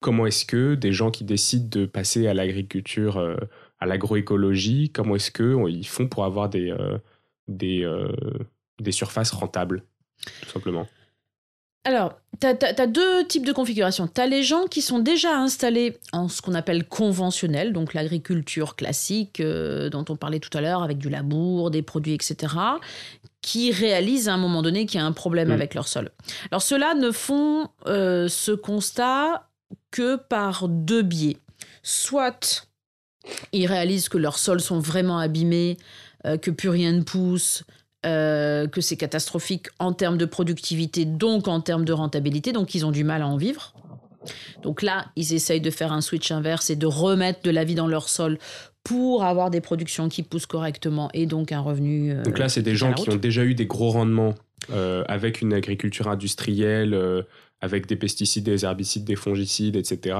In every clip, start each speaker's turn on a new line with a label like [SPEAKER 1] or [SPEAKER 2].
[SPEAKER 1] comment est-ce que des gens qui décident de passer à l'agriculture, euh, à l'agroécologie, comment est-ce qu'ils font pour avoir des, euh, des, des surfaces rentables, tout simplement?
[SPEAKER 2] Alors, tu as, deux types de configurations. Tu as les gens qui sont déjà installés en ce qu'on appelle conventionnel, donc l'agriculture classique dont on parlait tout à l'heure, avec du labour, des produits, etc., qui réalisent à un moment donné qu'il y a un problème mm. avec leur sol. Alors ceux-là ne font euh, ce constat que par deux biais. Soit ils réalisent que leurs sols sont vraiment abîmés, euh, que plus rien ne pousse, euh, que c'est catastrophique en termes de productivité, donc en termes de rentabilité, donc ils ont du mal à en vivre. Donc là, ils essayent de faire un switch inverse et de remettre de la vie dans leur sol pour avoir des productions qui poussent correctement et donc un revenu.
[SPEAKER 1] Euh, donc là, c'est des gens qui ont déjà eu des gros rendements euh, avec une agriculture industrielle, euh, avec des pesticides, des herbicides, des fongicides, etc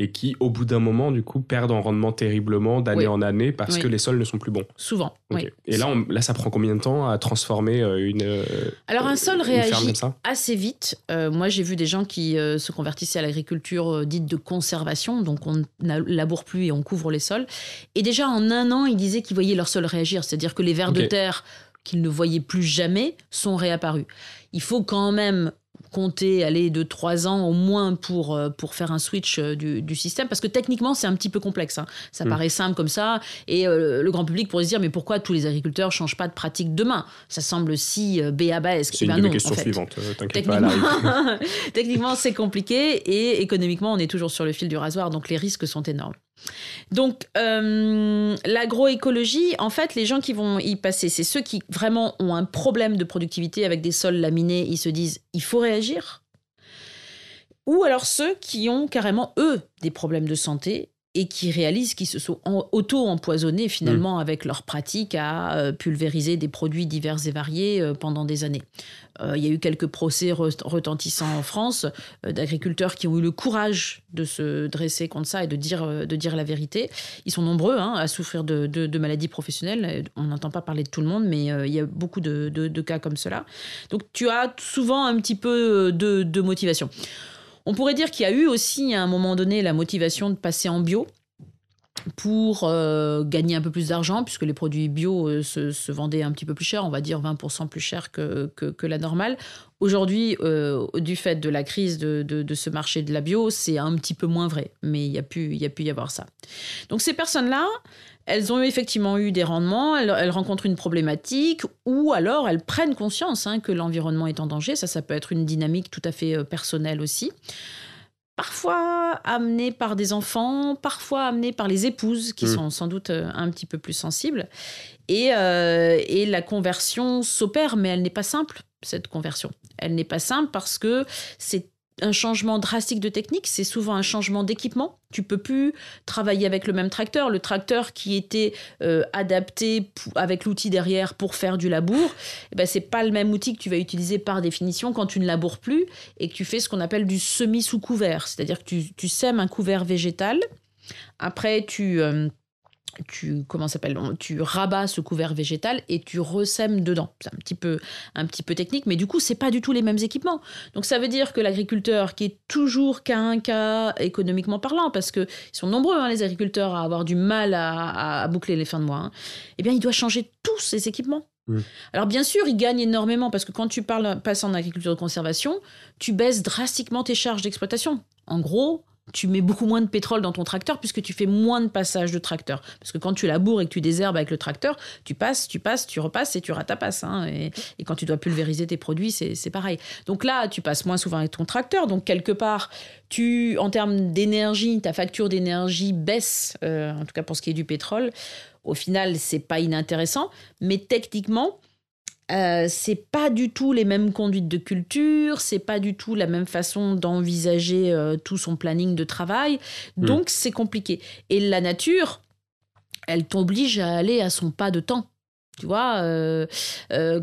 [SPEAKER 1] et qui, au bout d'un moment, du coup, perdent en rendement terriblement d'année en année parce que les sols ne sont plus bons.
[SPEAKER 2] Souvent. oui.
[SPEAKER 1] Et là, là, ça prend combien de temps à transformer euh, une.
[SPEAKER 2] Alors, un sol réagit assez vite. Euh, moi, j'ai vu des gens qui se convertissaient à l'agriculture dite de conservation, donc on ne laboure plus et on couvre les sols. Et déjà, en un an, ils disaient qu'ils voyaient leur sol réagir, c'est-à-dire que les vers de terre qu'ils ne voyaient plus jamais sont réapparus. Il faut quand même compter aller de trois ans au moins pour, euh, pour faire un switch euh, du, système parce que techniquement c'est un petit peu complexe hein. ça mm. paraît simple comme ça et euh, le grand public pourrait se dire mais pourquoi tous les agriculteurs changent pas de pratique demain? Ça semble si béabesque
[SPEAKER 1] c'est une ben question suivante
[SPEAKER 2] techniquement, techniquement c'est compliqué et économiquement on est toujours sur le fil du rasoir donc les risques sont énormes donc, euh, l'agroécologie, en fait, les gens qui vont y passer, c'est ceux qui vraiment ont un problème de productivité avec des sols laminés, ils se disent, il faut réagir. Ou alors ceux qui ont carrément, eux, des problèmes de santé et qui réalisent qu'ils se sont auto-empoisonnés finalement mm. avec leur pratique à euh, pulvériser des produits divers et variés euh, pendant des années. Euh, il y a eu quelques procès retentissants en France d'agriculteurs qui ont eu le courage de se dresser contre ça et de dire, de dire la vérité. Ils sont nombreux hein, à souffrir de, de, maladies professionnelles. On n'entend pas parler de tout le monde, mais il y a beaucoup de, de, cas comme cela. Donc tu as souvent un petit peu de motivation. On pourrait dire qu'il y a eu aussi à un moment donné la motivation de passer en bio pour euh, gagner un peu plus d'argent, puisque les produits bio euh, se, vendaient un petit peu plus cher, on va dire 20% plus cher que, la normale. Aujourd'hui, euh, du fait de la crise de, ce marché de la bio, c'est un petit peu moins vrai, mais il y a pu, y a avoir ça. Donc ces personnes-là, elles ont effectivement eu des rendements, elles, rencontrent une problématique, ou alors elles prennent conscience hein, que l'environnement est en danger. Ça, ça peut être une dynamique tout à fait personnelle aussi. Parfois amenée par des enfants, parfois amenée par les épouses, qui mmh. sont sans doute euh, un petit peu plus sensibles. Et, euh, et la conversion s'opère, mais elle n'est pas simple, cette conversion. Elle n'est pas simple parce que c'est un changement drastique de technique, c'est souvent un changement d'équipement. Tu peux plus travailler avec le même tracteur. Le tracteur qui était euh, adapté avec l'outil derrière pour faire du labour, eh ben c'est pas le même outil que tu vas utiliser par définition quand tu ne laboures plus et que tu fais ce qu'on appelle du semi sous couvert, c'est-à-dire que tu, sèmes un couvert végétal. Après, tu euh, tu comment s'appelle tu rabats ce couvert végétal et tu ressèmes dedans. C'est un petit peu un petit peu technique mais du coup c'est pas du tout les mêmes équipements. Donc ça veut dire que l'agriculteur qui est toujours qu'à un cas économiquement parlant parce que ils sont nombreux hein, les agriculteurs à avoir du mal à, boucler les fins de mois hein, eh bien il doit changer tous ses équipements. Alors bien sûr, il gagne énormément parce que quand tu parles, passes en agriculture de conservation, tu baisses drastiquement tes charges d'exploitation. En gros, tu mets beaucoup moins de pétrole dans ton tracteur puisque tu fais moins de passages de tracteur. Parce que quand tu laboures et que tu désherbes avec le tracteur, tu passes, tu passes, tu repasses et tu ratapasses. Hein. Et, et, quand tu dois pulvériser tes produits, c'est pareil. Donc là, tu passes moins souvent avec ton tracteur. Donc quelque part, tu, en termes d'énergie, ta facture d'énergie baisse, euh, en tout cas pour ce qui est du pétrole. Au final, c'est pas inintéressant, mais techniquement, euh, c'est pas du tout les mêmes conduites de culture, c'est pas du tout la même façon d'envisager euh, tout son planning de travail. Hmm. Donc c'est compliqué. Et la nature, elle t'oblige à aller à son pas de temps. Tu vois, euh,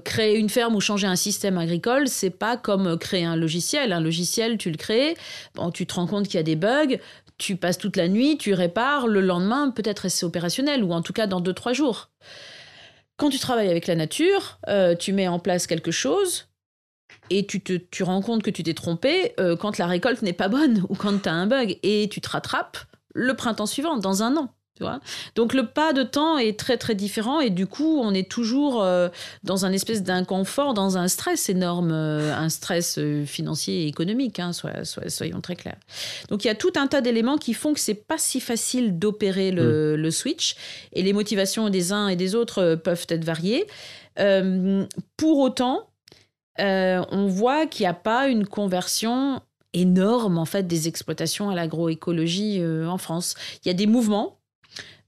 [SPEAKER 2] créer une ferme ou changer un système agricole, c'est pas comme créer un logiciel. Un logiciel, tu le crées, bon, tu te rends compte qu'il y a des bugs, tu passes toute la nuit, tu répares, le lendemain, peut-être c'est opérationnel, ou en tout cas dans deux, trois jours. Quand tu travailles avec la nature, euh, tu mets en place quelque chose, et tu te tu rends compte que tu t'es trompé euh, quand la récolte n'est pas bonne ou quand tu as un bug et tu te rattrapes le printemps suivant, dans un an. Tu vois Donc le pas de temps est très très différent et du coup on est toujours euh, dans un espèce d'inconfort, dans un stress énorme, euh, un stress euh, financier et économique, hein, soy- soy- soyons très clairs. Donc il y a tout un tas d'éléments qui font que c'est pas si facile d'opérer le, le switch et les motivations des uns et des autres peuvent être variées. Pour autant, on voit qu'il n'y a pas une conversion énorme en fait des exploitations à l'agroécologie en France. Il y a des mouvements.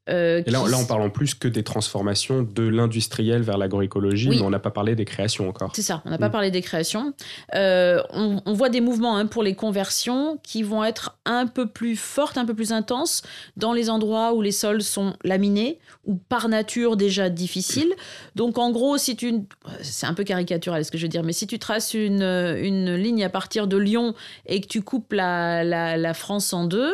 [SPEAKER 2] Euh,
[SPEAKER 1] Et là,
[SPEAKER 2] qui
[SPEAKER 1] là, on parle en plus que des transformations de l'industriel vers l'agroécologie,
[SPEAKER 2] Oui.
[SPEAKER 1] mais on n'a pas parlé des créations encore.
[SPEAKER 2] C'est ça, on n'a pas
[SPEAKER 1] Mm.
[SPEAKER 2] parlé des créations. Euh, on, on voit des mouvements hein, pour les conversions qui vont être un peu plus fortes, un peu plus intenses dans les endroits où les sols sont laminés ou par nature déjà difficiles. Donc en gros, si tu... C'est un peu caricatural ce que je veux dire, mais si tu traces une, une ligne à partir de Lyon et que tu coupes la, la, la France en deux,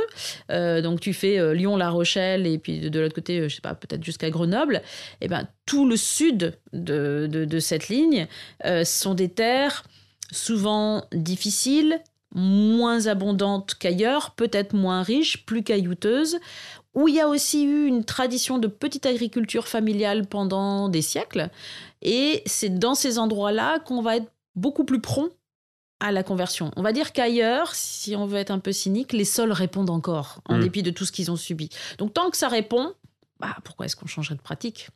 [SPEAKER 2] euh, donc tu fais Lyon-La Rochelle et puis de, de l'autre côté, euh, je sais pas, peut-être jusqu'à Grenoble, et ben tout le sud de, de, de cette ligne euh, sont des terres souvent difficiles, moins abondantes qu'ailleurs, peut-être moins riches, plus caillouteuses, où il y a aussi eu une tradition de petite agriculture familiale pendant des siècles. Et c'est dans ces endroits-là qu'on va être beaucoup plus prompt à la conversion. On va dire qu'ailleurs, si on veut être un peu cynique, les sols répondent encore, en
[SPEAKER 1] Mm.
[SPEAKER 2] dépit de tout ce qu'ils ont subi. Donc tant que ça répond, bah, pourquoi est-ce qu'on changerait de pratique?